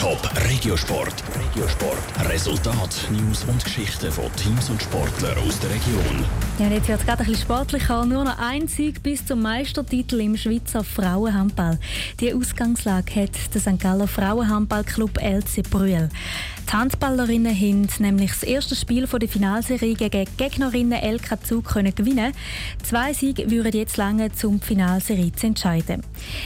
Top Regiosport. Regiosport. Resultat, News und Geschichten von Teams und Sportlern aus der Region. Ja, jetzt wird es gerade ein bisschen sportlicher. Nur noch ein Sieg bis zum Meistertitel im Schweizer Frauenhandball. Die Ausgangslage hat der St. Galler Frauenhandballclub LC Brühl. Die Handballerinnen haben nämlich das erste Spiel der Finalserie gegen Gegnerinnen LK Zug können gewinnen. Zwei Siege würden jetzt lange zum Finalserie zu entscheiden.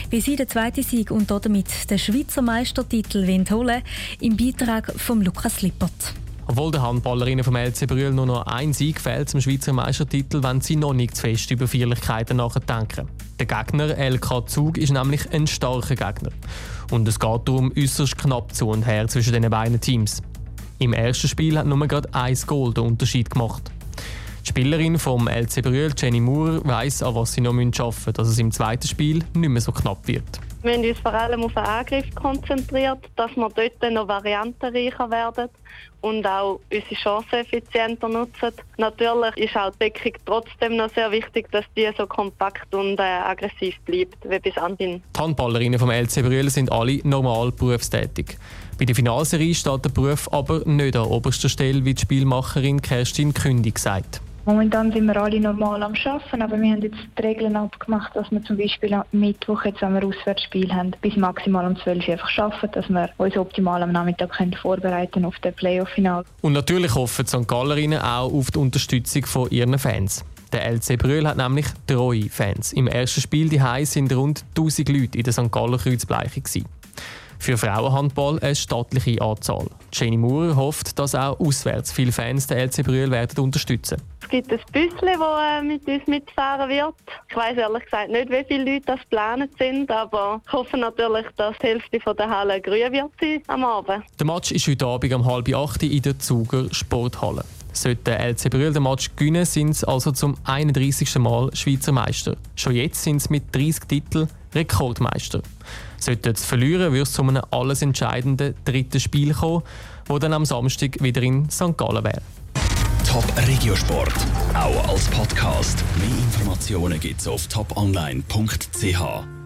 Wie sie den zweiten Sieg und damit den Schweizer Meistertitel holen wollen, im Beitrag von Lukas Lippert. Obwohl den Handballerinnen vom LC Brühl nur noch ein Sieg fehlt zum Schweizer Meistertitel, wenn sie noch nicht zu fest über Feierlichkeiten nachdenken. Der Gegner LK Zug ist nämlich ein starker Gegner. Und es geht darum äußerst knapp zu und her zwischen den beiden Teams. Im ersten Spiel hat nur gerade ein Goal den Unterschied gemacht. Die Spielerin vom LC Brühl, Jenny Moore, weiss, an was sie noch arbeiten müssen, dass es im zweiten Spiel nicht mehr so knapp wird. Wir haben uns vor allem auf den Angriff konzentriert, dass wir dort noch variantenreicher werden und auch unsere Chancen effizienter nutzen. Natürlich ist auch die Deckung trotzdem noch sehr wichtig, dass die so kompakt und äh, aggressiv bleibt wie bis anhin. Die Handballerinnen vom LC Brühl sind alle normal berufstätig. Bei der Finalserie steht der Beruf aber nicht an oberster Stelle, wie die Spielmacherin Kerstin Kündig sagt. Momentan sind wir alle normal am Arbeiten, aber wir haben jetzt die Regeln abgemacht, dass wir zum Beispiel am Mittwoch, jetzt, wenn wir Auswärtsspiel haben, bis maximal um 12 Uhr einfach arbeiten, dass wir uns optimal am Nachmittag können vorbereiten auf das Playoff-Final. Und natürlich hoffen die St. Gallerinnen auch auf die Unterstützung von ihren Fans. Der LC Brühl hat nämlich treue Fans. Im ersten Spiel die sind rund 1000 Leute in der St. Galler Kreuzbleiche. Für Frauenhandball eine stattliche Anzahl. Jenny Moore hofft, dass auch auswärts viele Fans der LC Brühl werden unterstützen. Es gibt ein Büsschen, das äh, mit uns mitfahren wird. Ich weiß ehrlich gesagt nicht, wie viele Leute das geplant sind, aber ich hoffe natürlich, dass die Hälfte der Halle grün wird sein am Abend. Der Match ist heute Abend um halb acht in der Zuger Sporthalle. Sollte der LC Brühl den Match gewinnen, sind sie also zum 31. Mal Schweizer Meister. Schon jetzt sind sie mit 30 Titeln Rekordmeister. Sollte es verlieren, würde es zu einem alles entscheidenden dritten Spiel kommen, wo dann am Samstag wieder in St. Gallen wäre. Top Regiosport, auch als Podcast. Mehr Informationen gibt es auf toponline.ch.